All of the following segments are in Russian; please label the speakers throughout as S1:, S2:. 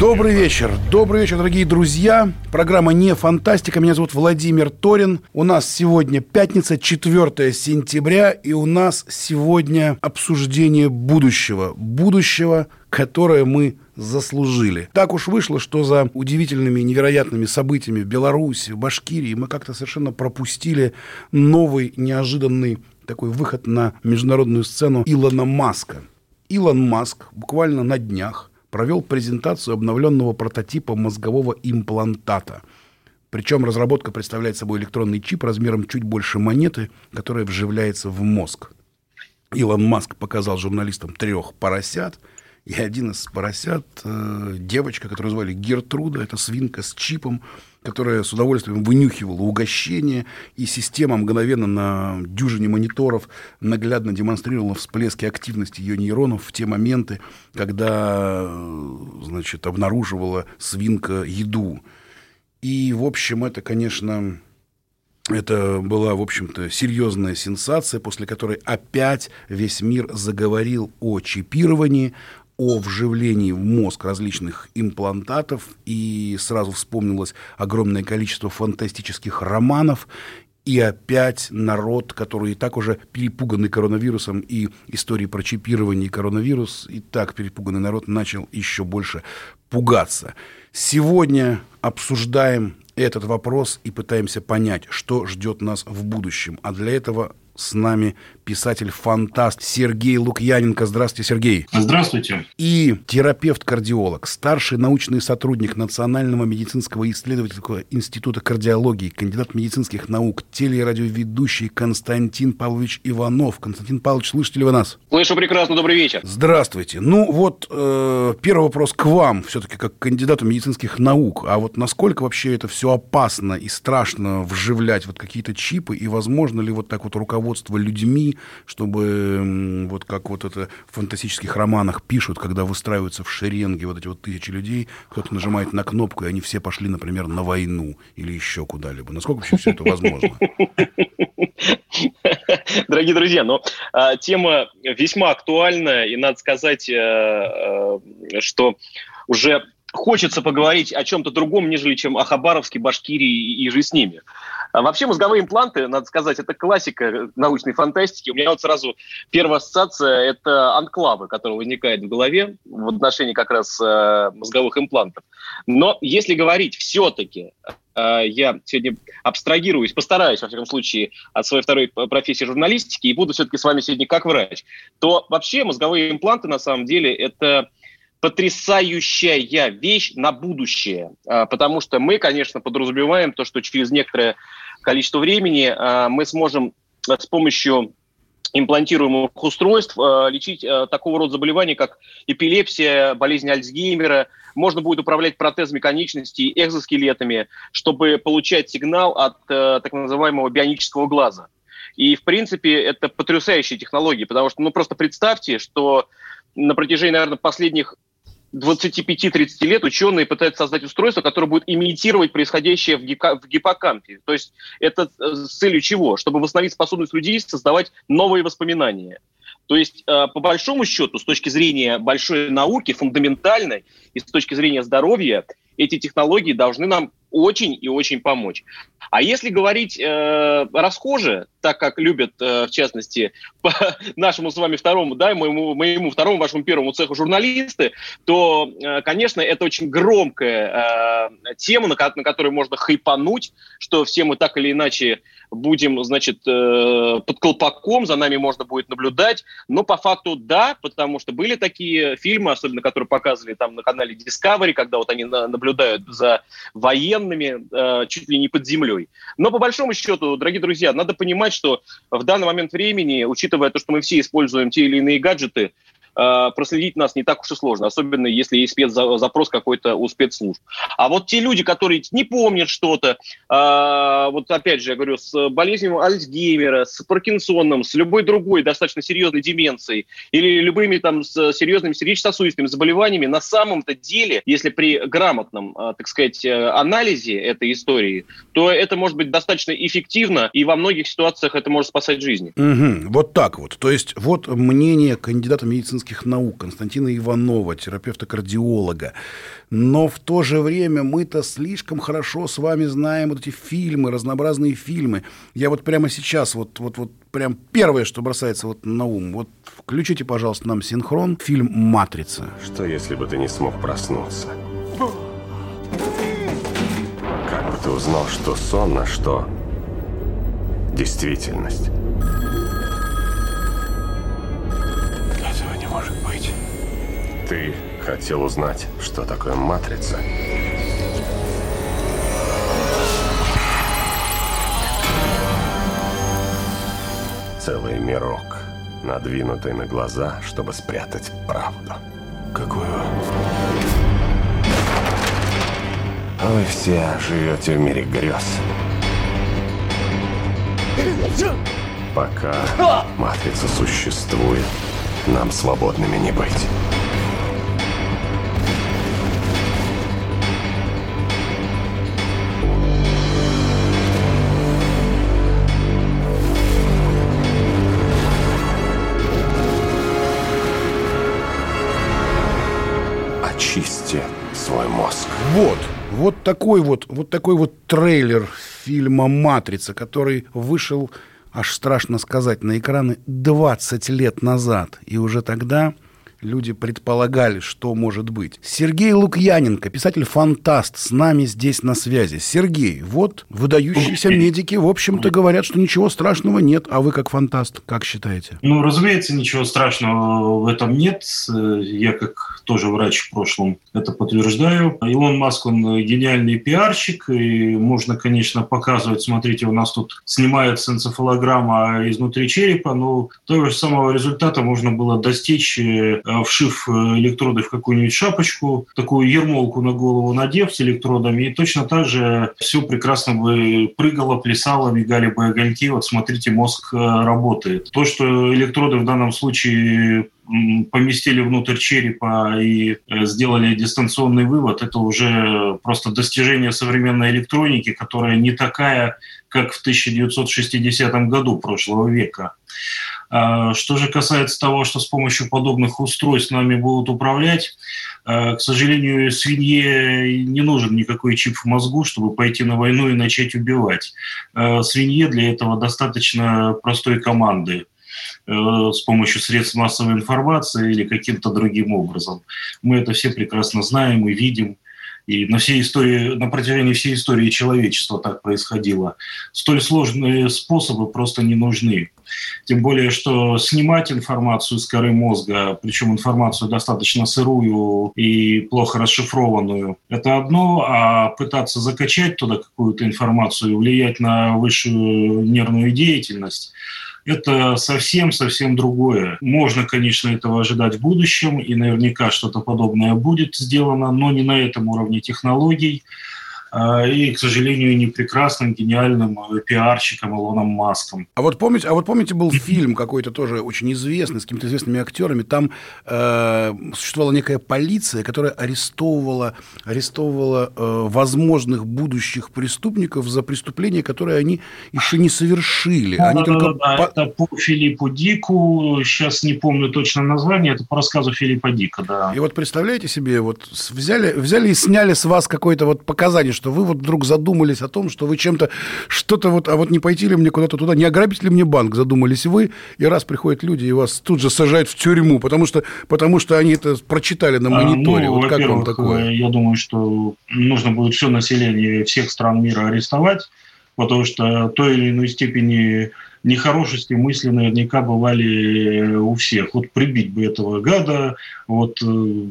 S1: Добрый вечер. Добрый вечер, дорогие друзья. Программа «Не фантастика». Меня зовут Владимир Торин. У нас сегодня пятница, 4 сентября, и у нас сегодня обсуждение будущего. Будущего, которое мы заслужили. Так уж вышло, что за удивительными, невероятными событиями в Беларуси, в Башкирии мы как-то совершенно пропустили новый, неожиданный такой выход на международную сцену Илона Маска. Илон Маск буквально на днях провел презентацию обновленного прототипа мозгового имплантата. Причем разработка представляет собой электронный чип размером чуть больше монеты, которая вживляется в мозг. Илон Маск показал журналистам трех поросят, и один из поросят, э, девочка, которую звали Гертруда, это свинка с чипом, которая с удовольствием вынюхивала угощение, и система мгновенно на дюжине мониторов наглядно демонстрировала всплески активности ее нейронов в те моменты, когда значит, обнаруживала свинка еду. И, в общем, это, конечно, это была, в общем-то, серьезная сенсация, после которой опять весь мир заговорил о чипировании, о вживлении в мозг различных имплантатов, и сразу вспомнилось огромное количество фантастических романов, и опять народ, который и так уже перепуганный коронавирусом и историей про чипирование коронавирус, и так перепуганный народ начал еще больше пугаться. Сегодня обсуждаем этот вопрос и пытаемся понять, что ждет нас в будущем. А для этого с нами писатель-фантаст Сергей Лукьяненко. Здравствуйте, Сергей.
S2: Здравствуйте.
S1: И терапевт-кардиолог, старший научный сотрудник Национального медицинского исследовательского института кардиологии, кандидат медицинских наук, телерадиоведущий Константин Павлович Иванов. Константин Павлович, слышите ли вы нас?
S3: Слышу прекрасно, добрый вечер.
S1: Здравствуйте. Ну вот, э, первый вопрос к вам, все-таки как кандидату медицинских наук. А вот насколько вообще это все опасно и страшно вживлять вот какие-то чипы, и возможно ли вот так вот руководство людьми чтобы вот как вот это в фантастических романах пишут, когда выстраиваются в шеренге вот эти вот тысячи людей, кто-то нажимает на кнопку, и они все пошли, например, на войну или еще куда-либо. Насколько вообще все это возможно?
S3: Дорогие друзья, но а, тема весьма актуальна, и надо сказать, а, а, что уже хочется поговорить о чем-то другом, нежели чем о Хабаровске, Башкирии и же с ними. А вообще мозговые импланты, надо сказать, это классика научной фантастики. У меня вот сразу первая ассоциация – это анклавы, которые возникают в голове в отношении как раз э, мозговых имплантов. Но если говорить все-таки, э, я сегодня абстрагируюсь, постараюсь, во всяком случае, от своей второй профессии журналистики и буду все-таки с вами сегодня как врач, то вообще мозговые импланты на самом деле это потрясающая вещь на будущее, а, потому что мы, конечно, подразумеваем то, что через некоторое количество времени а, мы сможем с помощью имплантируемых устройств а, лечить такого рода заболевания, как эпилепсия, болезнь Альцгеймера. Можно будет управлять протезами конечностей, экзоскелетами, чтобы получать сигнал от так называемого бионического глаза. И, в принципе, это потрясающие технологии, потому что, ну, просто представьте, что на протяжении, наверное, последних 25-30 лет ученые пытаются создать устройство, которое будет имитировать происходящее в, гика- в гиппокампе. То есть это э, с целью чего? Чтобы восстановить способность людей создавать новые воспоминания. То есть, э, по большому счету, с точки зрения большой науки, фундаментальной, и с точки зрения здоровья, эти технологии должны нам очень и очень помочь. А если говорить э, расхоже, так как любят, э, в частности, по нашему с вами второму, да, моему, моему второму, вашему первому цеху журналисты, то, э, конечно, это очень громкая э, тема, на, на которой можно хайпануть, что все мы так или иначе будем, значит, э, под колпаком, за нами можно будет наблюдать. Но по факту да, потому что были такие фильмы, особенно которые показывали там на канале Discovery, когда вот они на, наблюдают за военными э, чуть ли не под землей. Но по большому счету, дорогие друзья, надо понимать, что в данный момент времени, учитывая то, что мы все используем те или иные гаджеты, проследить нас не так уж и сложно, особенно если есть спецзапрос какой-то у спецслужб. А вот те люди, которые не помнят что-то, э, вот опять же, я говорю, с болезнью Альцгеймера, с Паркинсоном, с любой другой достаточно серьезной деменцией или любыми там с серьезными сердечно-сосудистыми заболеваниями, на самом-то деле, если при грамотном, э, так сказать, э, анализе этой истории, то это может быть достаточно эффективно, и во многих ситуациях это может спасать жизни.
S1: Угу, вот так вот. То есть вот мнение кандидата медицинских наук Константина Иванова, терапевта-кардиолога. Но в то же время мы-то слишком хорошо с вами знаем вот эти фильмы, разнообразные фильмы. Я вот прямо сейчас, вот, вот, вот прям первое, что бросается вот на ум. Вот включите, пожалуйста, нам синхрон. Фильм «Матрица».
S2: Что, если бы ты не смог проснуться? Как бы ты узнал, что сон, а что действительность? Ты хотел узнать, что такое матрица? Целый мирок, надвинутый на глаза, чтобы спрятать правду.
S4: Какую?
S2: Вы все живете в мире грез. Пока матрица существует, нам свободными не быть.
S1: Вот, вот такой вот, вот такой вот трейлер фильма «Матрица», который вышел, аж страшно сказать, на экраны 20 лет назад. И уже тогда люди предполагали, что может быть. Сергей Лукьяненко, писатель-фантаст, с нами здесь на связи. Сергей, вот выдающиеся медики, в общем-то, говорят, что ничего страшного нет. А вы как фантаст, как считаете?
S5: Ну, разумеется, ничего страшного в этом нет. Я как тоже врач в прошлом это подтверждаю. Илон Маск, он гениальный пиарщик, и можно, конечно, показывать, смотрите, у нас тут снимается энцефалограмма изнутри черепа, но того же самого результата можно было достичь вшив электроды в какую-нибудь шапочку, такую ермолку на голову надев с электродами, и точно так же все прекрасно бы прыгало, плясало, мигали бы огоньки. Вот смотрите, мозг работает. То, что электроды в данном случае поместили внутрь черепа и сделали дистанционный вывод, это уже просто достижение современной электроники, которая не такая, как в 1960 году прошлого века. Что же касается того, что с помощью подобных устройств нами будут управлять, к сожалению, свинье не нужен никакой чип в мозгу, чтобы пойти на войну и начать убивать. Свинье для этого достаточно простой команды с помощью средств массовой информации или каким-то другим образом. Мы это все прекрасно знаем и видим. И на, всей истории, на протяжении всей истории человечества так происходило. Столь сложные способы просто не нужны. Тем более, что снимать информацию с коры мозга, причем информацию достаточно сырую и плохо расшифрованную, это одно, а пытаться закачать туда какую-то информацию, влиять на высшую нервную деятельность, это совсем-совсем другое. Можно, конечно, этого ожидать в будущем, и наверняка что-то подобное будет сделано, но не на этом уровне технологий. А, и, к сожалению, не прекрасным, гениальным э, пиарщиком Илоном Маском.
S1: А вот помните, а вот помните был фильм какой-то тоже очень известный, с какими-то известными актерами, там э, существовала некая полиция, которая арестовывала, арестовывала э, возможных будущих преступников за преступления, которые они еще не совершили.
S5: Да,
S1: они
S5: да,
S1: только
S5: да,
S1: по...
S5: это по Филиппу Дику, сейчас не помню точно название, это по рассказу Филиппа Дика, да.
S1: И вот представляете себе, вот взяли, взяли и сняли с вас какое-то вот показание, что вы вот вдруг задумались о том, что вы чем-то, что-то вот, а вот не пойти ли мне куда-то туда, не ограбить ли мне банк, задумались вы, и раз приходят люди и вас тут же сажают в тюрьму, потому что, потому что они это прочитали на мониторе.
S5: А, ну,
S1: вот как вам такое?
S5: Я думаю, что нужно будет все население всех стран мира арестовать, потому что той или иной степени нехорошести мысли наверняка бывали у всех. Вот прибить бы этого гада, вот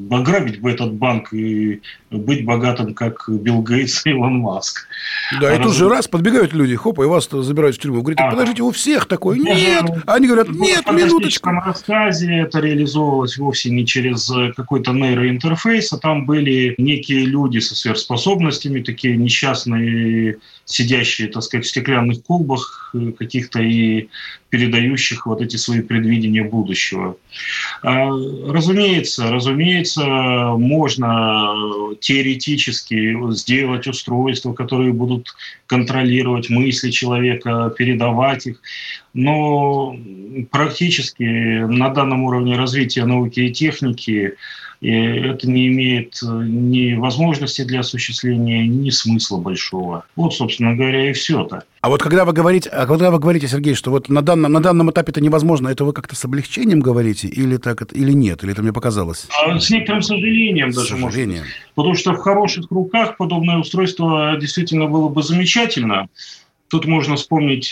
S5: ограбить бы этот банк и быть богатым, как Билл Гейтс и Илон Маск.
S1: Да, а и раз... тут же раз подбегают люди, хоп, и вас забирают в тюрьму. Говорите, а, подождите, у всех такое. Нет! Они говорят, нет,
S5: в
S1: минуточку.
S5: В рассказе это реализовывалось вовсе не через какой-то нейроинтерфейс, а там были некие люди со сверхспособностями, такие несчастные, сидящие, так сказать, в стеклянных колбах каких-то и передающих вот эти свои предвидения будущего. А, разумеется, разумеется, можно теоретически сделать устройства, которые будут контролировать мысли человека, передавать их, но практически на данном уровне развития науки и техники и это не имеет э, ни возможности для осуществления, ни смысла большого. Вот, собственно говоря, и все-то.
S1: А вот когда вы говорите, а когда вы говорите, Сергей, что вот на данном, на данном этапе это невозможно, это вы как-то с облегчением говорите или так или нет, или это мне показалось?
S5: А, с некоторым сожалением
S1: с
S5: даже.
S1: Сожалением.
S5: Может, потому что в хороших руках подобное устройство действительно было бы замечательно. Тут можно вспомнить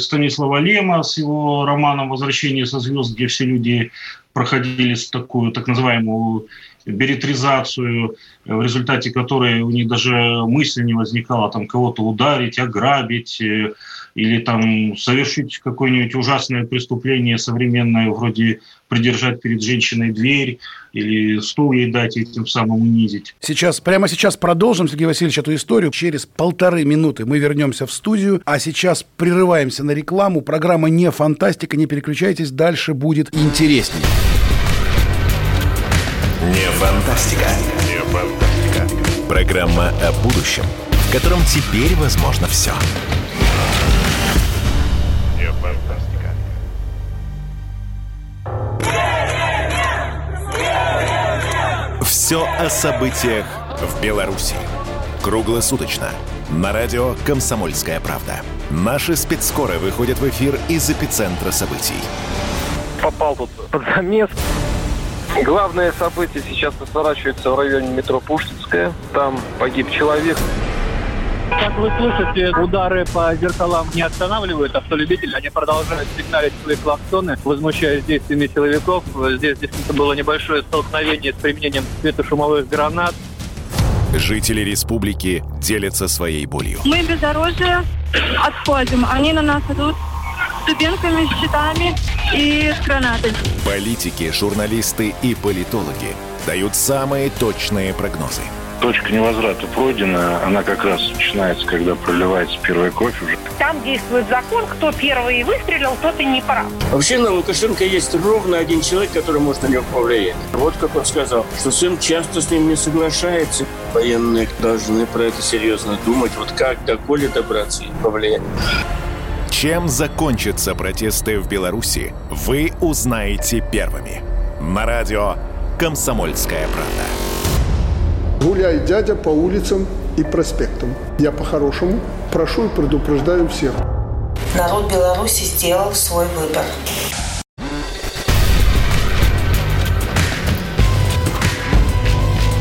S5: Станислава Лема с его романом «Возвращение со звезд», где все люди проходили такую так называемую беретризацию, в результате которой у них даже мысли не возникало там кого-то ударить, ограбить э, или там совершить какое-нибудь ужасное преступление современное, вроде придержать перед женщиной дверь или стул ей дать и тем самым унизить.
S1: Сейчас, прямо сейчас продолжим, Сергей Васильевич, эту историю. Через полторы минуты мы вернемся в студию, а сейчас прерываемся на рекламу. Программа не фантастика, не переключайтесь, дальше будет интереснее.
S6: Не фантастика. Не фантастика. Программа о будущем, в котором теперь возможно все. Не Все о событиях в Беларуси. Круглосуточно. На радио «Комсомольская правда». Наши спецскоры выходят в эфир из эпицентра событий.
S7: Попал тут под замес. Главное событие сейчас разворачивается в районе метро Пушкинская. Там погиб человек.
S8: Как вы слышите, удары по зеркалам не останавливают автолюбителей. Они продолжают сигналить свои клаксоны, возмущаясь действиями силовиков. Здесь действительно было небольшое столкновение с применением светошумовых гранат.
S6: Жители республики делятся своей болью.
S9: Мы бездорожье отходим. Они на нас идут с дубинками, с щитами и с гранатами.
S6: Политики, журналисты и политологи дают самые точные прогнозы.
S10: Точка невозврата пройдена, она как раз начинается, когда проливается первая кровь уже.
S11: Там действует закон, кто первый выстрелил, тот и не прав.
S12: Вообще на Лукашенко есть ровно один человек, который может на него повлиять. Вот как он сказал, что сын часто с ним не соглашается. Военные должны про это серьезно думать, вот как до Коли добраться и повлиять.
S6: Чем закончатся протесты в Беларуси, вы узнаете первыми. На радио «Комсомольская правда».
S13: Гуляй, дядя, по улицам и проспектам. Я по-хорошему прошу и предупреждаю всех.
S14: Народ Беларуси сделал свой выбор.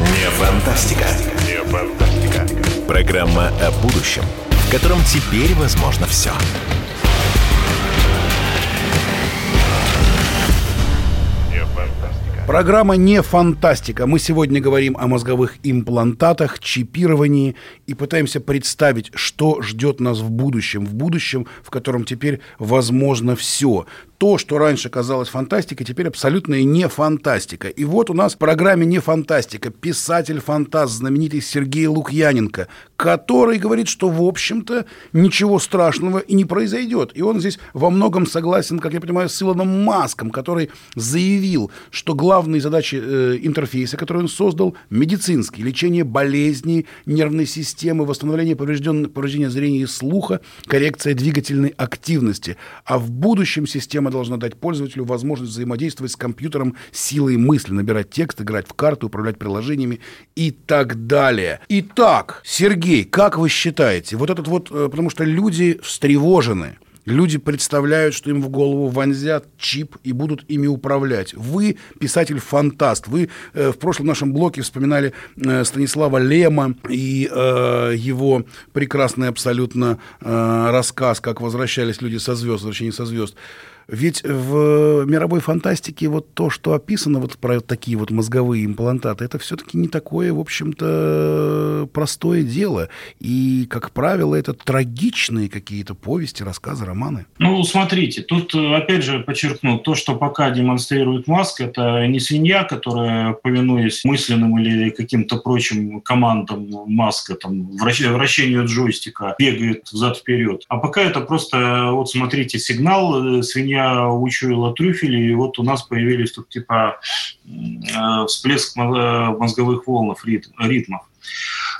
S6: Не фантастика. Не фантастика. Программа о будущем, в котором теперь возможно все.
S1: Программа не фантастика. Мы сегодня говорим о мозговых имплантатах, чипировании и пытаемся представить, что ждет нас в будущем. В будущем, в котором теперь возможно все то, что раньше казалось фантастикой, теперь абсолютно и не фантастика. И вот у нас в программе «Не фантастика» писатель-фантаст знаменитый Сергей Лукьяненко, который говорит, что, в общем-то, ничего страшного и не произойдет. И он здесь во многом согласен, как я понимаю, с Илоном Маском, который заявил, что главные задачи э, интерфейса, который он создал, медицинские, лечение болезней нервной системы, восстановление повреждения зрения и слуха, коррекция двигательной активности. А в будущем система должна дать пользователю возможность взаимодействовать с компьютером силой мысли, набирать текст, играть в карты, управлять приложениями и так далее. Итак, Сергей, как вы считаете, вот этот вот, э, потому что люди встревожены, Люди представляют, что им в голову вонзят чип и будут ими управлять. Вы писатель-фантаст. Вы э, в прошлом нашем блоке вспоминали э, Станислава Лема и э, его прекрасный абсолютно э, рассказ, как возвращались люди со звезд, возвращение со звезд. Ведь в мировой фантастике вот то, что описано вот про такие вот мозговые имплантаты, это все-таки не такое, в общем-то, простое дело. И, как правило, это трагичные какие-то повести, рассказы, романы.
S5: Ну, смотрите, тут, опять же, подчеркну, то, что пока демонстрирует Маск, это не свинья, которая, повинуясь мысленным или каким-то прочим командам Маска, там, вращению джойстика, бегает взад-вперед. А пока это просто, вот смотрите, сигнал, э, свинья я учуяла трюфели, и вот у нас появились тут типа э, всплеск э, мозговых волнов, ритмов.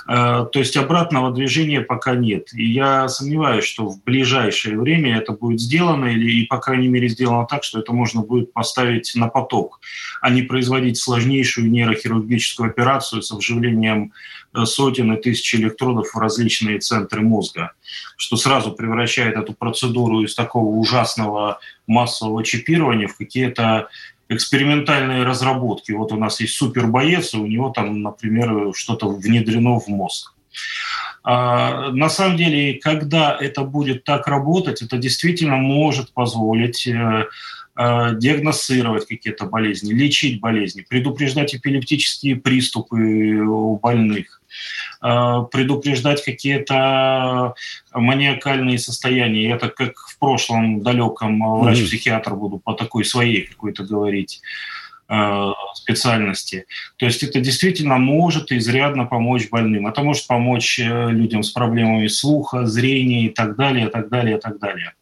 S5: Э, то есть обратного движения пока нет. И я сомневаюсь, что в ближайшее время это будет сделано, или, и, по крайней мере, сделано так, что это можно будет поставить на поток, а не производить сложнейшую нейрохирургическую операцию с вживлением э, сотен и тысяч электродов в различные центры мозга, что сразу превращает эту процедуру из такого ужасного массового чипирования в какие-то экспериментальные разработки. Вот у нас есть супербоец, и у него там, например, что-то внедрено в мозг. А, на самом деле, когда это будет так работать, это действительно может позволить э, э, диагностировать какие-то болезни, лечить болезни, предупреждать эпилептические приступы у больных, предупреждать какие-то маниакальные состояния. Я так как в прошлом далеком э, врач-психиатр буду по такой своей какой-то говорить э, специальности. То есть это действительно может изрядно помочь больным. Это может помочь людям с проблемами слуха, зрения и так далее, и так далее, и так далее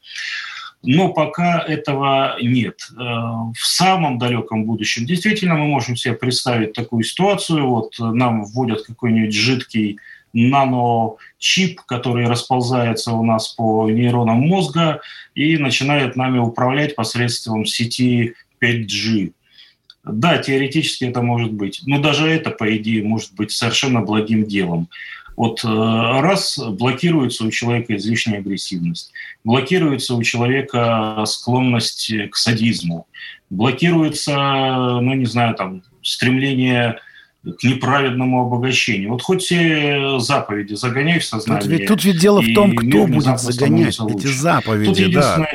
S5: но пока этого нет. Э, в самом далеком будущем действительно мы можем себе представить такую ситуацию. Вот нам вводят какой-нибудь жидкий наночип, который расползается у нас по нейронам мозга и начинает нами управлять посредством сети 5G. Да, теоретически это может быть, но даже это, по идее, может быть совершенно благим делом. Вот э, раз блокируется у человека излишняя агрессивность, блокируется у человека склонность к садизму, блокируется, ну не знаю, там стремление к неправедному обогащению. Вот хоть все заповеди загоняй в сознание.
S1: Тут ведь, тут ведь дело в том, кто будет загонять эти заповеди, да.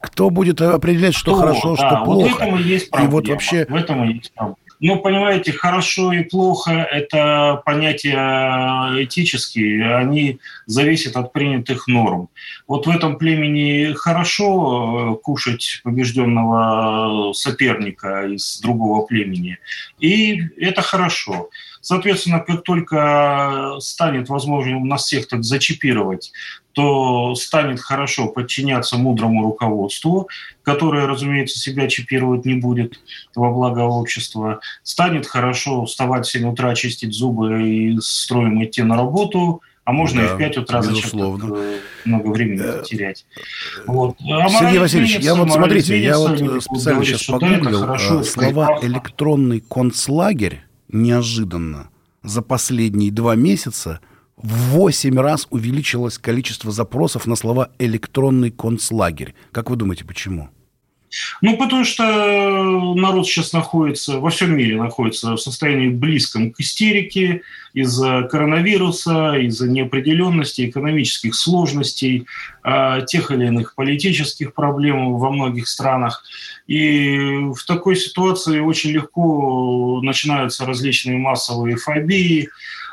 S1: Кто будет определять, что кто, хорошо, да, что плохо. Вот в этом и есть
S5: проблема. И вот вообще... В этом и есть проблема. Ну, понимаете, хорошо и плохо – это понятия этические, они зависят от принятых норм. Вот в этом племени хорошо э, кушать побежденного соперника из другого племени, и это хорошо. Соответственно, как только станет возможным нас всех так зачипировать, то станет хорошо подчиняться мудрому руководству, которое, разумеется, себя чипировать не будет во благо общества. Станет хорошо вставать в 7 утра, чистить зубы и строем идти на работу, а можно да, и в 5 утра зачем э, много времени э, терять. Вот.
S1: А Сергей Васильевич, я вот смотрите, я вот специально сейчас погуглил э, слова «электронный концлагерь» неожиданно за последние два месяца – в 8 раз увеличилось количество запросов на слова «электронный концлагерь». Как вы думаете, почему?
S5: Ну, потому что народ сейчас находится, во всем мире находится в состоянии близком к истерике из-за коронавируса, из-за неопределенности, экономических сложностей, а, тех или иных политических проблем во многих странах. И в такой ситуации очень легко начинаются различные массовые фобии,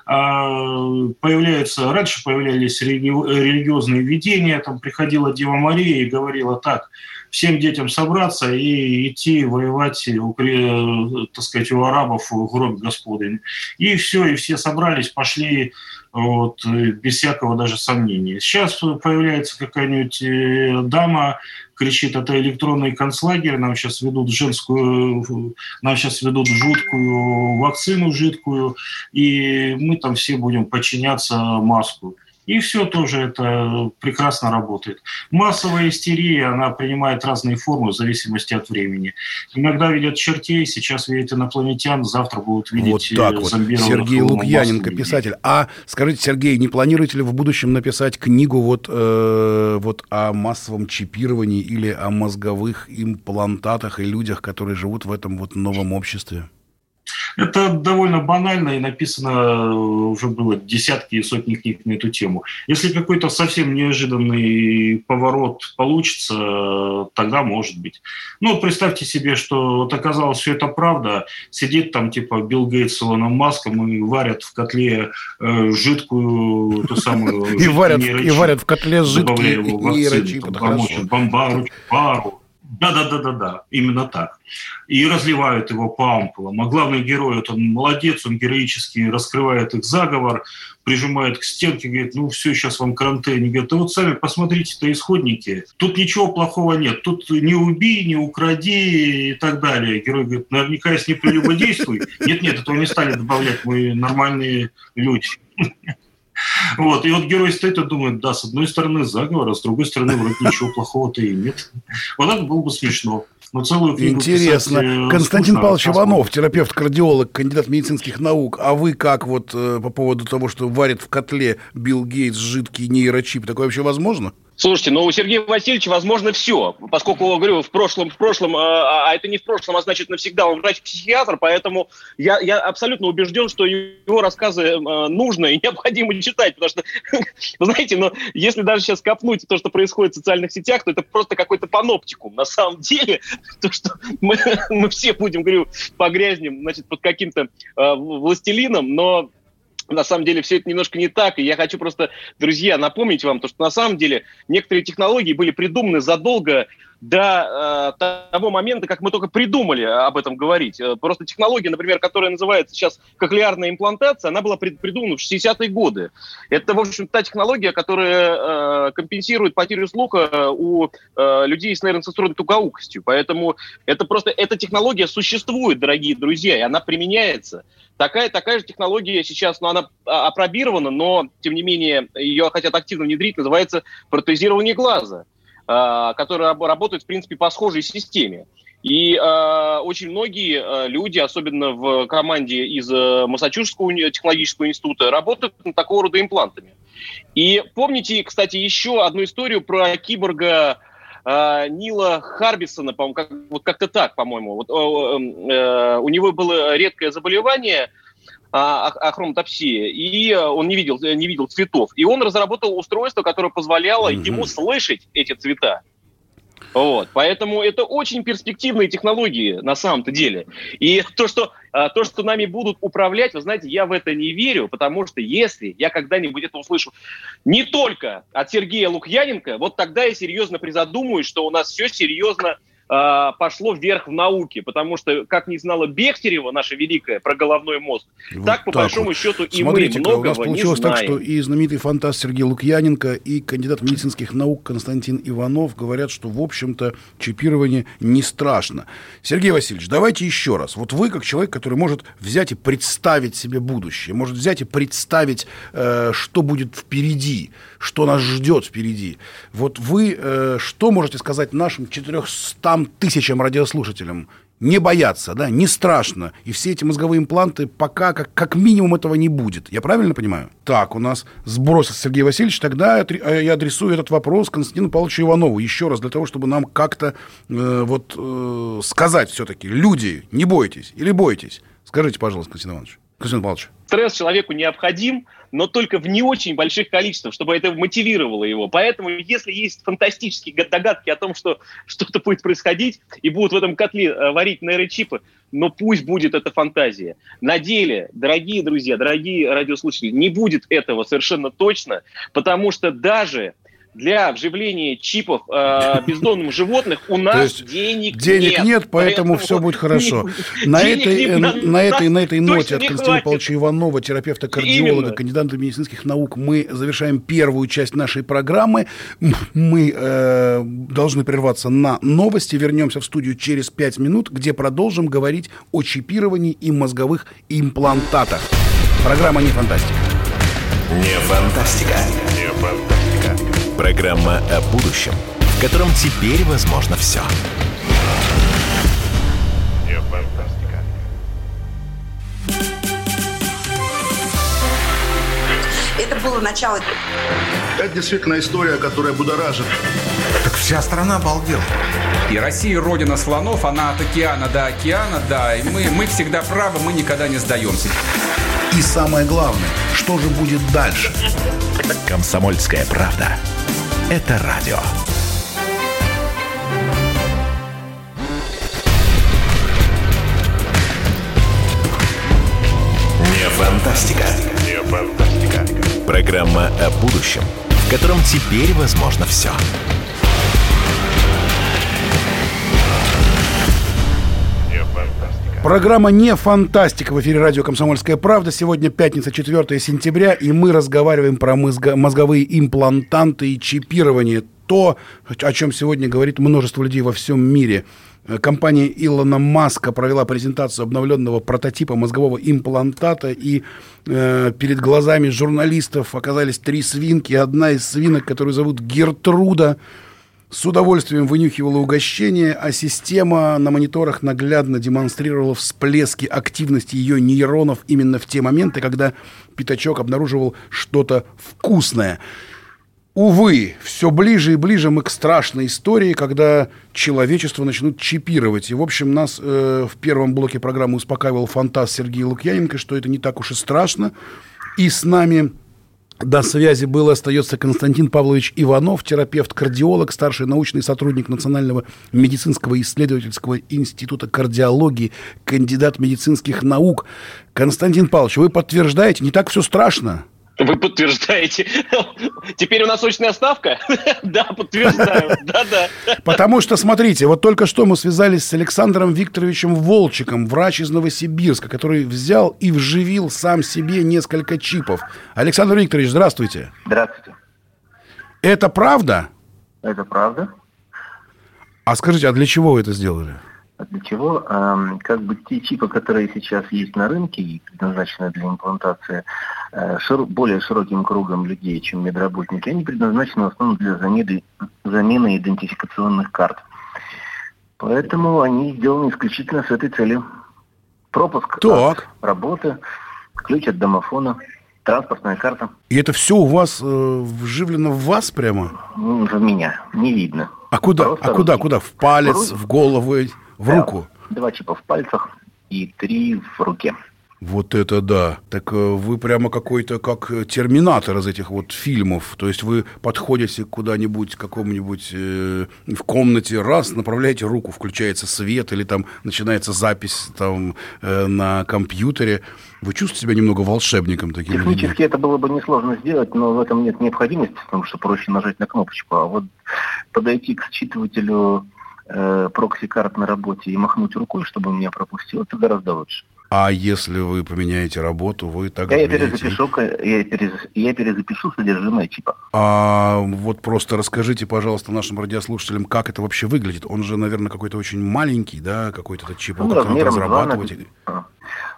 S5: а, появляются, раньше появлялись религиозные видения, там приходила Дева Мария и говорила так, всем детям собраться и идти воевать, у, так сказать, у арабов гроб Господень. И все, и все собрались, пошли вот, без всякого даже сомнения. Сейчас появляется какая-нибудь э, дама, кричит, это электронный концлагерь, нам сейчас ведут женскую, нам сейчас ведут жуткую вакцину жидкую, и мы там все будем подчиняться маску. И все тоже это прекрасно работает. Массовая истерия, она принимает разные формы в зависимости от времени. Иногда видят чертей, сейчас видят инопланетян, завтра будут видеть
S1: вот так
S5: э,
S1: вот.
S5: зомбированных
S1: Сергей Лукьяненко, писатель. А скажите, Сергей, не планируете ли в будущем написать книгу вот, э, вот о массовом чипировании или о мозговых имплантатах и людях, которые живут в этом вот новом обществе?
S5: Это довольно банально и написано э, уже было десятки и сотни книг на эту тему. Если какой-то совсем неожиданный поворот получится, тогда может быть. Ну, вот представьте себе, что вот оказалось все это правда. Сидит там типа Билл Гейтс с Илоном Маском и варят в котле э, жидкую, ту самую...
S1: И варят, и
S5: нейрочип,
S1: варят в котле жидкие
S5: вакцину,
S1: нейрочипы.
S5: там,
S1: Хорошо.
S5: помочь бомбару, пару. Да-да-да-да-да, именно так. И разливают его по ампулам. А главный герой, вот он молодец, он героически раскрывает их заговор, прижимает к стенке, говорит, ну все, сейчас вам карантин. Говорит, а вот сами посмотрите-то исходники. Тут ничего плохого нет. Тут не убей, не укради и так далее. Герой говорит, наверняка, если не прелюбодействуй. Нет-нет, этого не стали добавлять мы нормальные люди. Вот, и вот герой стоит и думает, да, с одной стороны заговор, а с другой стороны вроде ничего плохого-то и нет. Вот это было бы смешно. Но целую книгу
S1: Интересно.
S5: писать, э,
S1: Константин
S5: скучно,
S1: Павлович. Иванов, терапевт-кардиолог, кандидат медицинских наук. А вы как вот э, по поводу того, что варит в котле Билл Гейтс жидкий нейрочип? Такое вообще возможно?
S3: Слушайте, но у Сергея Васильевича возможно все, поскольку, говорю, в прошлом, в прошлом, а, а это не в прошлом, а значит навсегда он врач-психиатр, поэтому я, я абсолютно убежден, что его рассказы э, нужно и необходимо читать, потому что, знаете, но если даже сейчас копнуть то, что происходит в социальных сетях, то это просто какой-то паноптикум. На самом деле, то, что мы, мы все будем, говорю, погрязнем, значит, под каким-то э, властелином, но на самом деле все это немножко не так, и я хочу просто, друзья, напомнить вам, то, что на самом деле некоторые технологии были придуманы задолго до э, того момента, как мы только придумали об этом говорить. Э, Просто технология, например, которая называется сейчас кохлеарная имплантация, она была прид- придумана в 60-е годы. Это, в общем, та технология, которая э, компенсирует потерю слуха э, у э, людей с нейронцентральной тугоукостью. Поэтому это просто, эта технология существует, дорогие друзья, и она применяется. Такая, такая же технология сейчас, ну, она а, опробирована, но, тем не менее, ее хотят активно внедрить, называется протезирование глаза, а, которое раб- работает, в принципе, по схожей системе. И э, очень многие э, люди, особенно в команде из э, Массачусетского технологического института, работают над такого рода имплантами. И помните, кстати, еще одну историю про киборга э, Нила Харбисона, по-моему, как, вот как-то так, по-моему. Вот, э, э, у него было редкое заболевание, а, ах- ахроматопсия, и э, он не видел, не видел цветов. И он разработал устройство, которое позволяло ему слышать эти цвета. Вот, поэтому это очень перспективные технологии на самом-то деле. И то что, а, то, что нами будут управлять, вы знаете, я в это не верю, потому что если я когда-нибудь это услышу не только от Сергея Лукьяненко, вот тогда я серьезно призадумаюсь, что у нас все серьезно а, пошло вверх в науке, потому что, как не знала Бехтерева, наша великая, про головной мозг,
S1: Вот
S3: так, по
S1: так
S3: большому
S1: вот.
S3: счету, и
S1: Смотрите,
S3: мы
S1: у нас
S3: многого не
S1: получилось
S3: знаем.
S1: так, что и знаменитый фантаст Сергей Лукьяненко, и кандидат медицинских наук Константин Иванов говорят, что, в общем-то, чипирование не страшно. Сергей Васильевич, давайте еще раз. Вот вы, как человек, который может взять и представить себе будущее, может взять и представить, э, что будет впереди, что нас ждет впереди. Вот вы э, что можете сказать нашим 400 тысячам радиослушателям? не бояться, да, не страшно. И все эти мозговые импланты пока как, как минимум этого не будет. Я правильно понимаю? Так, у нас сбросил Сергей Васильевич. Тогда э, я адресую этот вопрос Константину Павловичу Иванову еще раз, для того, чтобы нам как-то э, вот э, сказать все-таки, люди, не бойтесь или бойтесь. Скажите, пожалуйста, Константин Иванович. Константин Павлович.
S3: Стресс человеку необходим, но только в не очень больших количествах, чтобы это мотивировало его. Поэтому, если есть фантастические догадки о том, что что-то будет происходить, и будут в этом котле э, варить нейрочипы, но пусть будет это фантазия. На деле, дорогие друзья, дорогие радиослушатели, не будет этого совершенно точно, потому что даже для вживления чипов э, бездомным животных у нас
S1: есть
S3: денег,
S1: Денег
S3: нет.
S1: нет, поэтому все будет хорошо. На этой,
S3: не-
S1: э,
S3: на-
S1: на этой, на этой ноте от
S3: не
S1: Константина
S3: хватит.
S1: Павловича Иванова, терапевта-кардиолога, кандидата медицинских наук, мы завершаем первую часть нашей программы. Мы э, должны прерваться на новости. Вернемся в студию через пять минут, где продолжим говорить о чипировании и мозговых имплантатах. Программа «Не фантастика».
S6: Не фантастика. Программа о будущем, в котором теперь возможно все.
S15: Это было начало.
S16: Это действительно история, которая будоражит.
S17: Так вся страна обалдела. И Россия родина слонов, она от океана до океана, да. И мы, мы всегда правы, мы никогда не сдаемся.
S1: И самое главное, что же будет дальше?
S6: Комсомольская правда. Это радио. Не фантастика. Не фантастика. Программа о будущем, в котором теперь возможно все.
S1: Программа «Не фантастика» в эфире радио «Комсомольская правда». Сегодня пятница, 4 сентября, и мы разговариваем про мозго- мозговые имплантанты и чипирование. То, о чем сегодня говорит множество людей во всем мире. Э, Компания Илона Маска провела презентацию обновленного прототипа мозгового имплантата, и э, перед глазами журналистов оказались три свинки. Одна из свинок, которую зовут Гертруда, с удовольствием вынюхивала угощение, а система на мониторах наглядно демонстрировала всплески активности ее нейронов именно в те моменты, когда пятачок обнаруживал что-то вкусное. Увы, все ближе и ближе мы к страшной истории, когда человечество начнут чипировать. И, в общем, нас э, в первом блоке программы успокаивал фантаст Сергей Лукьяненко, что это не так уж и страшно. И с нами до связи был и остается Константин Павлович Иванов, терапевт-кардиолог, старший научный сотрудник Национального медицинского исследовательского института кардиологии, кандидат медицинских наук. Константин Павлович, вы подтверждаете, не так все страшно?
S3: Вы подтверждаете. Теперь у нас очная ставка? Да, подтверждаю. Да-да.
S1: Потому что, смотрите, вот только что мы связались с Александром Викторовичем Волчиком, врач из Новосибирска, который взял и вживил сам себе несколько чипов. Александр Викторович, здравствуйте.
S18: Здравствуйте.
S1: Это правда?
S18: Это правда.
S1: А скажите, а для чего вы это сделали?
S18: А для чего? Эм, как бы те чипы, которые сейчас есть на рынке и предназначены для имплантации э, более широким кругом людей, чем медработники, они предназначены в основном для замены, замены идентификационных карт. Поэтому они сделаны исключительно с этой целью. Пропуск
S1: Так.
S18: от работы, ключ от домофона, транспортная карта.
S1: И это все у вас э, вживлено в вас прямо?
S18: В меня. Не видно.
S1: А куда?
S18: Просто
S1: а куда? Куда? В палец,
S18: В
S1: в голову, в
S18: Да.
S1: руку?
S18: Два чипа в пальцах и три в руке.
S1: Вот это да. Так э, вы прямо какой-то как э, терминатор из этих вот фильмов. То есть вы подходите куда-нибудь, к какому-нибудь э, в комнате, раз, направляете руку, включается свет или там начинается запись там э, на компьютере. Вы чувствуете себя немного волшебником таким?
S18: Технически это было бы несложно сделать, но в этом нет необходимости, потому что проще нажать на кнопочку. А вот подойти к считывателю э, прокси-карт на работе и махнуть рукой, чтобы он меня пропустил, это гораздо лучше.
S1: А если вы поменяете работу, вы так
S18: Я,
S1: поменяете-
S18: перезапишу, я, перез- я перезапишу содержимое чипа.
S1: А вот просто расскажите, пожалуйста, нашим радиослушателям, как это вообще выглядит. Он же, наверное, какой-то очень маленький, да, какой-то этот чип. Его как надо
S18: размером 2 на...
S1: разрабатывать.
S18: а,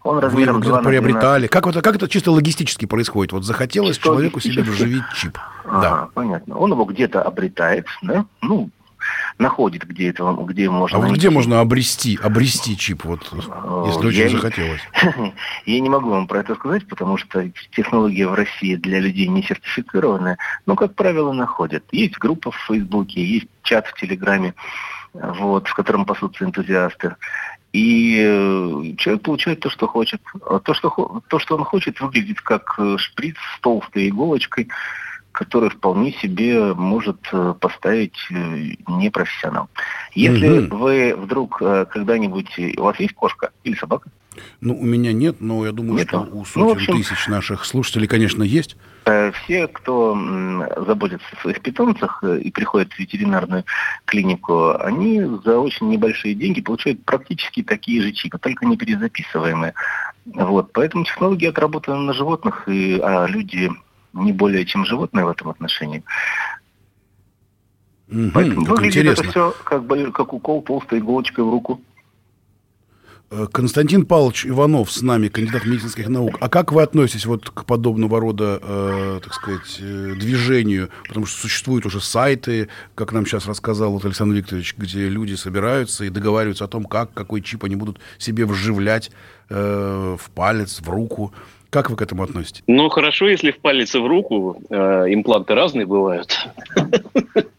S18: Он
S1: Вы
S18: размером
S1: его
S18: 2
S1: где-то
S18: на 12.
S1: приобретали. Как, это, как это чисто логистически происходит? Вот захотелось человеку себе вживить чип.
S18: Ага,
S1: Да.
S18: понятно. Он его где-то обретает, да? Ну, находит, где это где можно
S1: А вот
S18: найти.
S1: где можно обрести, обрести чип, вот, если очень
S18: я-
S1: захотелось?
S18: Я не могу вам про это сказать, потому что технология в России для людей не сертифицированная, но, как правило, находят. Есть группа в Фейсбуке, есть чат в Телеграме, вот, в котором пасутся энтузиасты. И э, человек получает то, что хочет. А То, что, то, что он хочет, выглядит как э, шприц с толстой иголочкой, который вполне себе может э, поставить э, непрофессионал. Если
S1: Мгм.
S18: вы вдруг э, когда-нибудь... У вас есть кошка или собака?
S1: Ну, у меня нет, но я думаю,
S18: Нету?
S1: что у
S18: Ну,
S1: сотен
S18: в общем-
S1: тысяч наших слушателей, конечно, есть.
S18: Все, кто заботится о своих питомцах и приходят в ветеринарную клинику, они за очень небольшие деньги получают практически такие же чипы, только не перезаписываемые. Вот. Поэтому технология отработана на животных, и, а люди не более чем животные в этом отношении.
S1: Мгм,
S18: Поэтому
S1: как
S18: выглядит
S1: интересно.
S18: это все как, бы- как укол толстой иголочкой в руку.
S1: Э, Константин Павлович Иванов с нами, кандидат медицинских наук. А как вы относитесь вот к подобного рода, э, так сказать, э, движению? Потому что существуют уже сайты, как нам сейчас рассказал вот Александр Викторович, где люди собираются и договариваются о том, как, какой чип они будут себе вживлять э, в палец, в руку. Как вы к этому относитесь?
S3: Ну, хорошо, если в палец и в руку. Э, импланты разные бывают.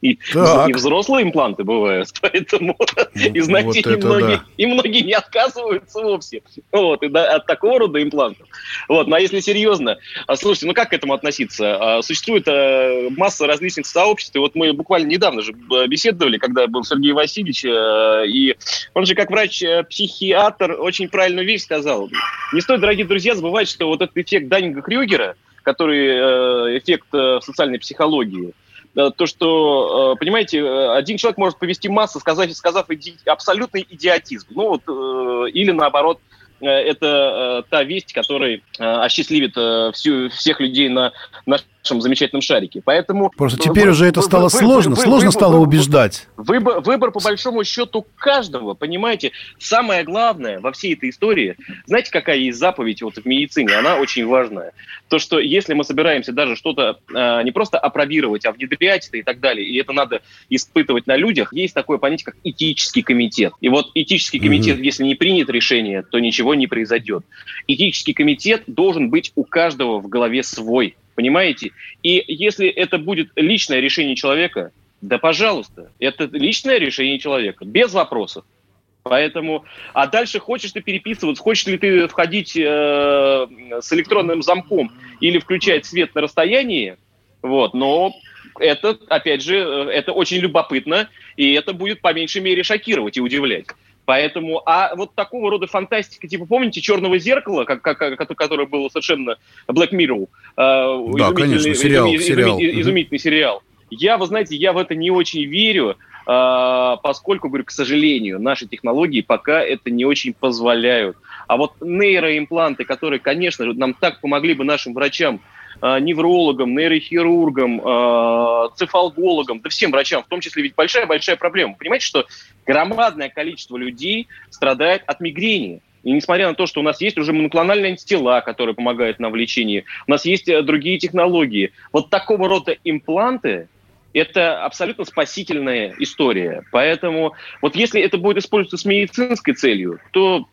S3: И, и взрослые импланты бывают. Поэтому, ну, и знаете, вот и, многие, да. и многие не отказываются вовсе. Вот, и да, от такого рода имплантов. Вот, ну, а если серьезно, а, слушайте, ну как к этому относиться? А, существует а, масса различных сообществ. И вот мы буквально недавно же беседовали, когда был Сергей Васильевич, и он же как врач-психиатр очень правильную вещь сказал. Не стоит, дорогие друзья, забывать, что вот этот эффект Даннинга Крюгера, который э, эффект э, социальной психологии, э, то, что, понимаете, один человек может повести массу, сказав, сказав иди, абсолютный идиотизм. Ну вот, или наоборот, это та весть, которая осчастливит всю, всех людей на нашем замечательном шарике. Поэтому...
S1: Просто теперь вы, уже это стало вы, сложно, вы, сложно вы, стало вы, убеждать.
S3: Выбор, выбор, по большому счету, каждого, понимаете? Самое главное во всей этой истории, знаете, какая есть заповедь вот в медицине? Она очень важная. То, что если мы собираемся даже что-то э, не просто опробировать, а внедрять это и так далее, и это надо испытывать на людях, есть такое понятие, как этический комитет. И вот этический комитет, mm-hmm. если не принят решение, то ничего не произойдет. Этический комитет должен быть у каждого в голове свой. Понимаете? И если это будет личное решение человека, да пожалуйста, это личное решение человека, без вопросов. Поэтому, а дальше хочешь ты переписываться, хочешь ли ты входить э, с электронным замком или включать свет на расстоянии, вот, но это, опять же, э, это очень любопытно, и это будет по меньшей мере шокировать и удивлять. Поэтому, а вот такого рода фантастика, типа, помните «Черного зеркала», как, как, которое было совершенно Black Mirror?
S1: Э, да, конечно, сериал, изум, сериал.
S3: Изум, изумительный сериал. Я, вы знаете, я в это не очень верю, э, поскольку, говорю, к сожалению, наши технологии пока это не очень позволяют. А вот нейроимпланты, которые, конечно, нам так помогли бы нашим врачам неврологам, нейрохирургам, э, цефалгологам, да всем врачам, в том числе ведь большая-большая проблема. Понимаете, что громадное количество людей страдает от мигрени. И несмотря на то, что у нас есть уже моноклональные антитела, которые помогают нам в лечении, у нас есть э, другие технологии. Вот такого рода импланты, это абсолютно спасительная история. Поэтому вот если это будет использоваться с медицинской целью, то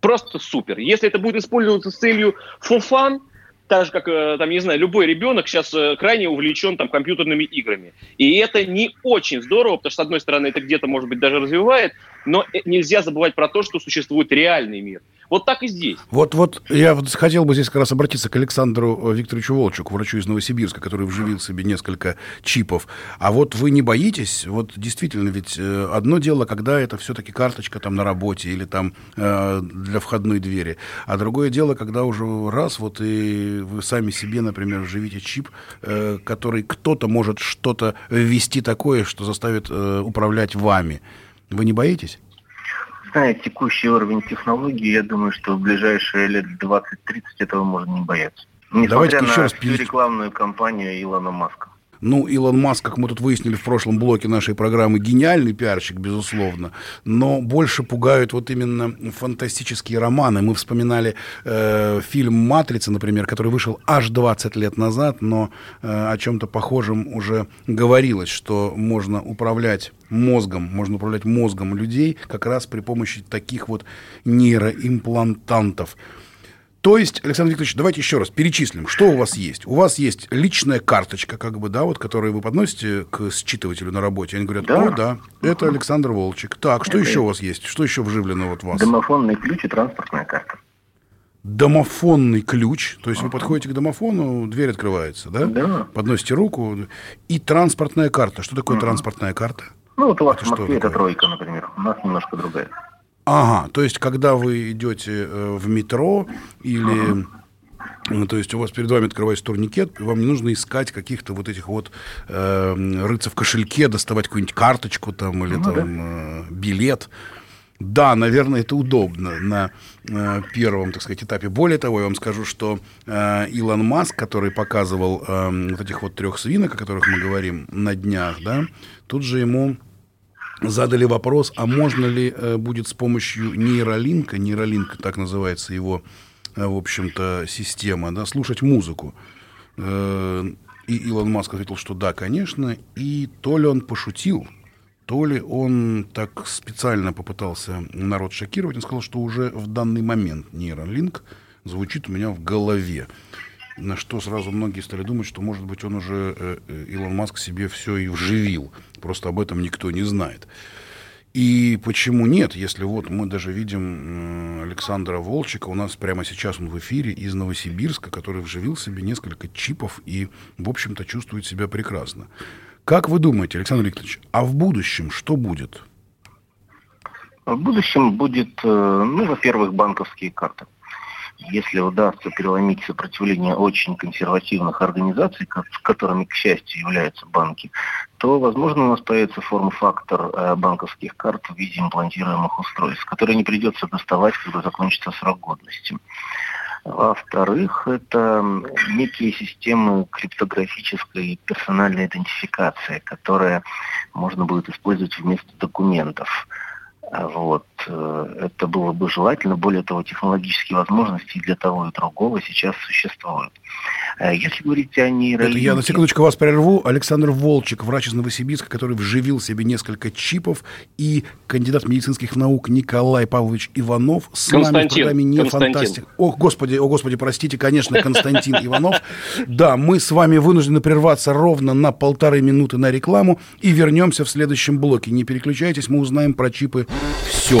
S3: просто супер. Если это будет использоваться с целью for fun, так же, как, э, там, не знаю, любой ребенок сейчас э, крайне увлечен там компьютерными играми. И это не очень здорово, потому что, с одной стороны, это где-то, может быть, даже развивает, но э, нельзя забывать про то, что существует реальный мир – вот так и здесь.
S1: Вот, вот я хотел бы здесь как раз обратиться к Александру э, Викторовичу Волчуку, врачу из Новосибирска, который вживил себе несколько чипов. А вот вы не боитесь? Вот действительно, ведь э, одно дело, когда это все-таки карточка там на работе или там э, для входной двери, а другое дело, когда уже раз вот и вы сами себе, например, вживите чип, э, который кто-то может что-то ввести такое, что заставит э, управлять вами. Вы не боитесь?
S18: Зная текущий уровень технологий, я думаю, что в ближайшие лет 20-30 этого можно не бояться. Несмотря Давайте на еще раз всю рекламную кампанию Илона Маска.
S1: Ну, Илон Маск, как мы тут выяснили в прошлом блоке нашей программы, гениальный пиарщик, безусловно, но больше пугают вот именно фантастические романы. Мы вспоминали э, фильм «Матрица», например, который вышел аж 20 лет назад, но э, о чем-то похожем уже говорилось, что можно управлять мозгом, можно управлять мозгом людей как раз при помощи таких вот нейроимплантантов. То есть, Александр Викторович, давайте еще раз перечислим, что у вас есть. У вас есть личная карточка, как бы, да, вот, которую вы подносите к считывателю на работе. Они говорят, да. о, да, это Александр Волчек. Так, что это... еще у вас есть? Что еще вживлено вот у вас?
S18: Домофонный ключ и транспортная карта.
S1: Домофонный ключ, то есть вы подходите к домофону, дверь открывается, да?
S18: Да.
S1: Подносите руку. И транспортная карта. Что такое транспортная карта?
S18: Ну, вот у вас это в Москве это тройка, например. У нас немножко другая.
S1: Ага, то есть, когда вы идете э, в метро или... Ну, то есть у вас перед вами открывается турникет, вам не нужно искать каких-то вот этих вот э, рыться в кошельке, доставать какую-нибудь карточку там или ну, там да. э, билет. Да, наверное, это удобно на э, первом, так сказать, этапе. Более того, я вам скажу, что э, Илон Маск, который показывал э, вот этих вот трех свинок, о которых мы говорим на днях, да, тут же ему задали вопрос, а можно ли э, будет с помощью нейролинка, нейролинк, так называется его, э, в общем-то, система, да, слушать музыку. Э, и Илон Маск ответил, что да, конечно. И то ли он пошутил, то ли он так специально попытался народ шокировать. Он сказал, что уже в данный момент нейролинк звучит у меня в голове. На что сразу многие стали думать, что, может быть, он уже, э, э, Илон Маск, себе все и вживил. Просто об этом никто не знает. И почему нет, если вот мы даже видим Александра Волчика, у нас прямо сейчас он в эфире из Новосибирска, который вживил себе несколько чипов и, в общем-то, чувствует себя прекрасно. Как вы думаете, Александр Викторович, а в будущем что будет?
S18: В будущем будет, э, ну, во-первых, банковские карты если удастся переломить сопротивление очень консервативных организаций, которыми, к счастью, являются банки, то, возможно, у нас появится форм-фактор э, банковских карт в виде имплантируемых устройств, которые не придется доставать, когда закончится срок годности. Во-вторых, это некие системы криптографической персональной идентификации, которые можно будет использовать вместо документов. Вот. Э, это было бы желательно. Более того, технологические возможности для того и другого сейчас существуют. Э, если говорить о нейролинке...
S1: Это я на секундочку вас прерву. Александр Волчек, врач из Новосибирска, который вживил себе несколько чипов, и кандидат медицинских наук Николай Павлович Иванов с
S3: Константин,
S1: нами в программе «Не фантастика». О, господи, о, господи, простите, конечно, Константин Иванов. Да, мы с вами вынуждены прерваться ровно на полторы минуты на рекламу и вернемся в следующем блоке. Не переключайтесь, мы узнаем про чипы все.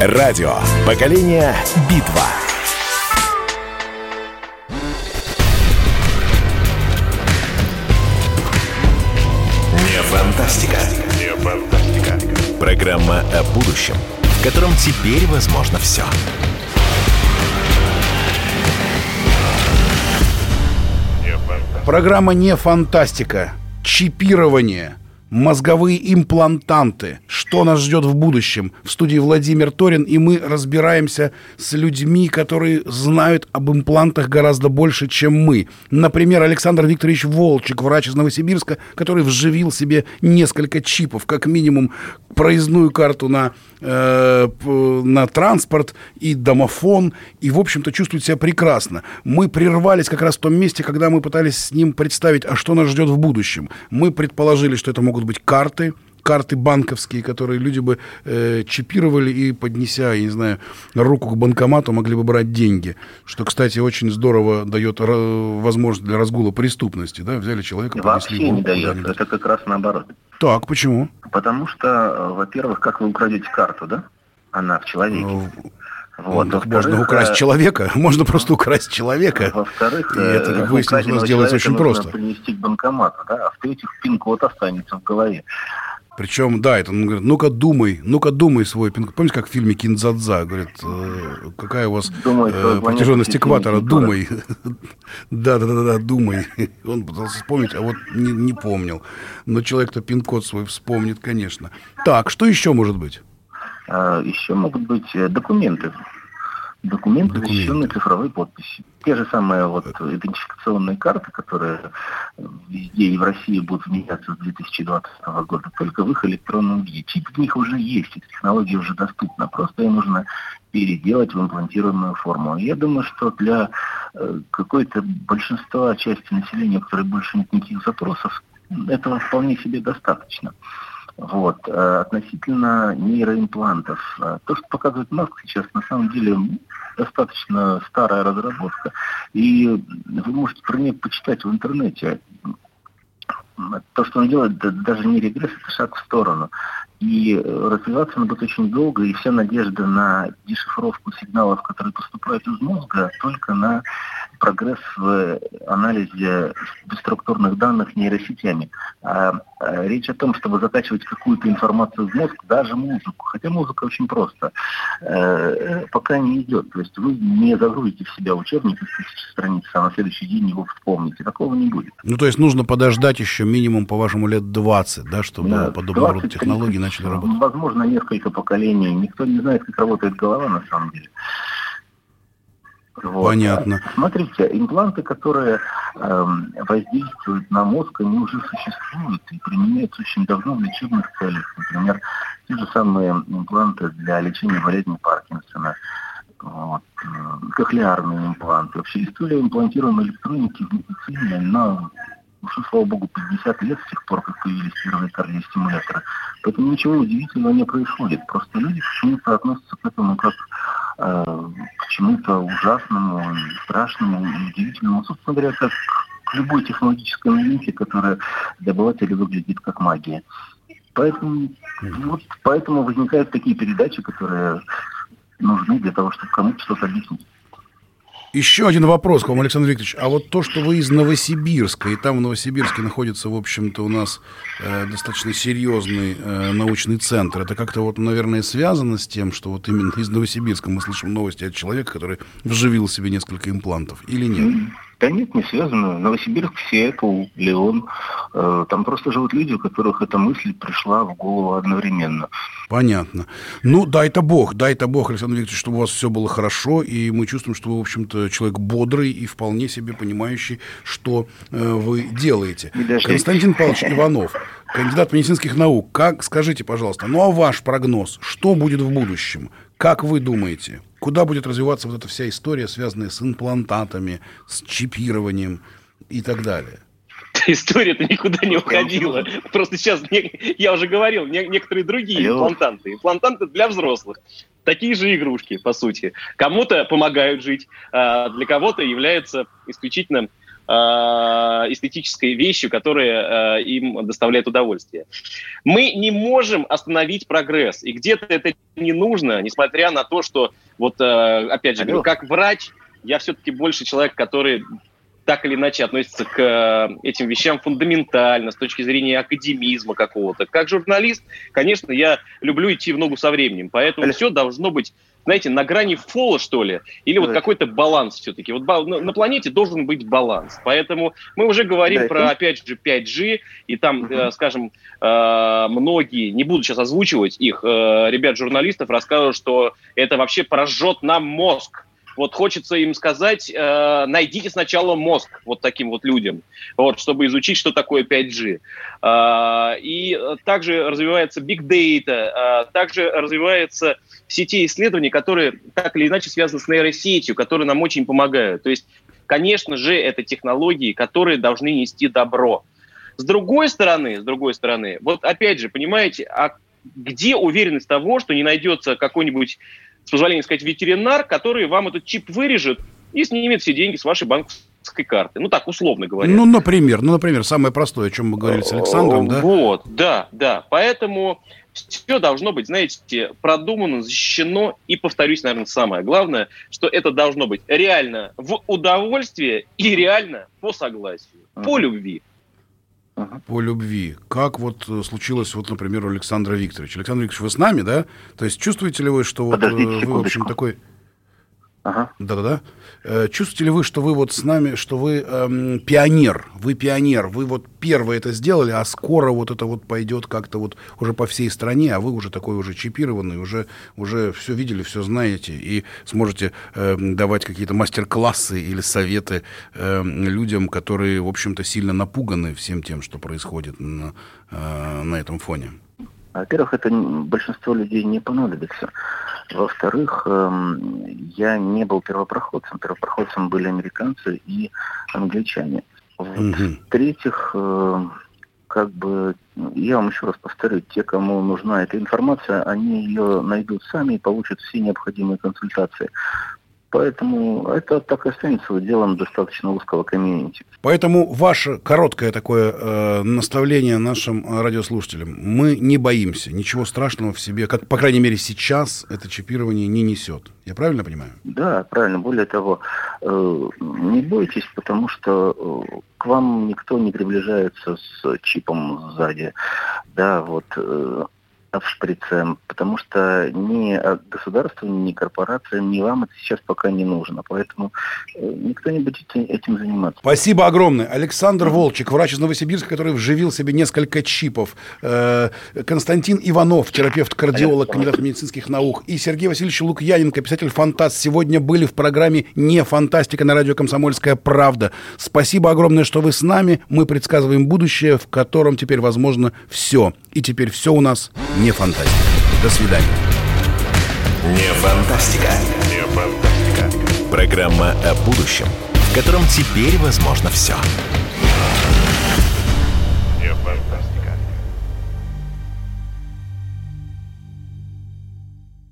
S6: Радио. Поколение. Битва. Не фантастика. Не фантастика. Программа о будущем, в котором теперь возможно все.
S1: Программа не фантастика. Чипирование мозговые имплантанты. Что нас ждет в будущем? В студии Владимир Торин, и мы разбираемся с людьми, которые знают об имплантах гораздо больше, чем мы. Например, Александр Викторович Волчек, врач из Новосибирска, который вживил себе несколько чипов, как минимум проездную карту на, э, на транспорт и домофон, и, в общем-то, чувствует себя прекрасно. Мы прервались как раз в том месте, когда мы пытались с ним представить, а что нас ждет в будущем. Мы предположили, что это могут быть карты, карты банковские, которые люди бы э, чипировали и, поднеся, я не знаю, руку к банкомату, могли бы брать деньги. Что, кстати, очень здорово дает возможность для разгула преступности. Да? Взяли человека,
S18: Вообще не дает. Это как раз наоборот.
S1: Так, почему?
S18: Потому что, э, во-первых, как вы украдете карту, да? Она в человеке. Ну,
S1: вот, ну, можно украсть э, человека, можно просто украсть человека.
S18: Во-вторых,
S1: и это, как выяснилось, у нас делается очень просто.
S18: принести к банкомату, да, а в-третьих, пин-код останется в голове.
S1: Причем, да, это он говорит, ну-ка думай, ну-ка думай свой пин Помните, как в фильме Кинзадза, говорит, э, какая у вас думай, э, протяженность экватора, думай. Да-да-да, думай. Он пытался вспомнить, а вот не, не помнил. Но человек-то пин-код свой вспомнит, конечно. Так, что еще может быть?
S18: А, еще могут быть э, документы документы, защищенные цифровой подписью. Те же самые вот идентификационные карты, которые везде и в России будут меняться с 2020 года, только в их электронном виде. Чип в них уже есть, эта технология уже доступна, просто ее нужно переделать в имплантированную форму. Я думаю, что для э, какой-то большинства части населения, у которой больше нет никаких запросов, этого вполне себе достаточно. Вот. Э, относительно нейроимплантов. Э, то, что показывает Маск сейчас, на самом деле достаточно старая разработка. И вы можете про нее почитать в интернете. То, что он делает, даже не регресс, это шаг в сторону. И э, развиваться она будет очень долго, и вся надежда на дешифровку сигналов, которые поступают из мозга, только на прогресс в анализе структурных данных нейросетями. А, а речь о том, чтобы закачивать какую-то информацию в мозг, даже музыку, хотя музыка очень просто, э, пока не идет. То есть вы не загрузите в себя учебник из тысячи страниц, а на следующий день его вспомните. Такого не будет.
S1: Ну, то есть нужно подождать еще минимум, по-вашему, лет 20, да, чтобы да, подобного рода технологии начали работать?
S18: Возможно, несколько поколений. Никто не знает, как работает голова на самом деле.
S1: Вот. Понятно.
S18: Смотрите, импланты, которые э, воздействуют на мозг, они уже существуют и применяются очень давно в лечебных целях. Например, те же самые импланты для лечения болезни Паркинсона, вот, э, кохлеарные импланты. Вообще история имплантированной электроники в медицине, она уже, слава богу, 50 лет с тех пор, как появились первые кардиостимуляторы. Поэтому ничего удивительного не происходит. Просто люди почему-то относятся к этому как э, к чему-то ужасному, страшному удивительному. Собственно говоря, как к любой технологической новинке, которая для обывателя выглядит как магия. Поэтому, вот, поэтому возникают такие передачи, которые нужны для того, чтобы кому-то что-то объяснить.
S1: Еще один вопрос к вам, Александр Викторович. А вот то, что вы из Новосибирска, и там в Новосибирске находится, в общем-то, у нас э, достаточно серьезный э, научный центр, это как-то вот, наверное, связано с тем, что вот именно из Новосибирска мы слышим новости от человека, который вживил себе несколько имплантов, или нет?
S18: Да нет, не связано. Новосибирск, Сиэтл, Леон. Э, там просто живут люди, у которых эта мысль пришла в голову одновременно.
S1: Понятно. Ну, дай-то Бог, дай-то Бог, Александр Викторович, чтобы у вас все было хорошо, и мы чувствуем, что вы, в общем-то, человек бодрый и вполне себе понимающий, что э, вы делаете. Константин Павлович Иванов, кандидат медицинских наук, как, скажите, пожалуйста, ну а ваш прогноз, что будет в будущем? Как вы думаете, куда будет развиваться вот эта вся история, связанная с имплантатами, с чипированием и так далее?
S3: История-то никуда не уходила. Просто сейчас, я уже говорил, некоторые другие имплантанты. Имплантанты для взрослых. Такие же игрушки, по сути. Кому-то помогают жить, а для кого-то являются исключительно эстетической вещью, которая э, им доставляет удовольствие. Мы не можем остановить прогресс, и где-то это не нужно, несмотря на то, что, вот э, опять же, говорю, как врач, я все-таки больше человек, который так или иначе относится к этим вещам фундаментально, с точки зрения академизма какого-то. Как журналист, конечно, я люблю идти в ногу со временем, поэтому все должно быть знаете, на грани фола, что ли, или вот какой-то баланс все-таки. Вот на планете должен быть баланс. Поэтому мы уже говорим да, про, опять же, 5G, и там, угу. э, скажем, э, многие, не буду сейчас озвучивать их, э, ребят-журналистов расскажут, что это вообще прожжет нам мозг вот хочется им сказать, э, найдите сначала мозг вот таким вот людям, вот, чтобы изучить, что такое 5G. Э, и также развивается big data, э, также развивается сети исследований, которые так или иначе связаны с нейросетью, которые нам очень помогают. То есть, конечно же, это технологии, которые должны нести добро. С другой стороны, с другой стороны, вот опять же, понимаете, а где уверенность того, что не найдется какой-нибудь с позволения сказать, ветеринар, который вам этот чип вырежет и снимет все деньги с вашей банковской карты. Ну, так, условно говоря.
S1: Ну, например, ну, например, самое простое, о чем мы говорили с Александром, да?
S3: Вот, да, да. Поэтому все должно быть, знаете, продумано, защищено. И, повторюсь, наверное, самое главное, что это должно быть реально в удовольствие и реально по согласию, по любви.
S1: По любви. Как вот э, случилось, вот, например, у Александра Викторовича. Александр Викторович, вы с нами, да? То есть чувствуете ли вы, что вот э, вы, в общем, такой Ага. Да-да-да. Э, чувствуете ли вы, что вы вот с нами, что вы эм, пионер, вы пионер, вы вот первые это сделали, а скоро вот это вот пойдет как-то вот уже по всей стране, а вы уже такой уже чипированный, уже, уже все видели, все знаете, и сможете э, давать какие-то мастер-классы или советы э, людям, которые, в общем-то, сильно напуганы всем тем, что происходит на, э, на этом фоне?
S18: Во-первых, это большинство людей не понадобится. Во-вторых, эм, я не был первопроходцем. Первопроходцем были американцы и англичане. В-третьих, э, как бы, я вам еще раз повторю, те, кому нужна эта информация, они ее найдут сами и получат все необходимые консультации. Поэтому это так и останется делом достаточно узкого комьюнити.
S1: Поэтому ваше короткое такое э, наставление нашим радиослушателям. Мы не боимся. Ничего страшного в себе, как, по крайней мере, сейчас это чипирование не несет. Я правильно понимаю?
S18: Да, правильно. Более того, э, не бойтесь, потому что э, к вам никто не приближается с чипом сзади. Да, вот э, в шприце, потому что ни государству, ни корпорациям, ни вам это сейчас пока не нужно. Поэтому э, никто не будет этим заниматься.
S1: Спасибо огромное. Александр Волчек, врач из Новосибирска, который вживил себе несколько чипов. Э, Константин Иванов, терапевт-кардиолог, кандидат медицинских наук. И Сергей Васильевич Лукьяненко, писатель-фантаст, сегодня были в программе «Не фантастика» на радио «Комсомольская правда». Спасибо огромное, что вы с нами. Мы предсказываем будущее, в котором теперь возможно все. И теперь все у нас не фантастика. До свидания.
S6: Не фантастика. Не фантастика. Программа о будущем, в котором теперь возможно все.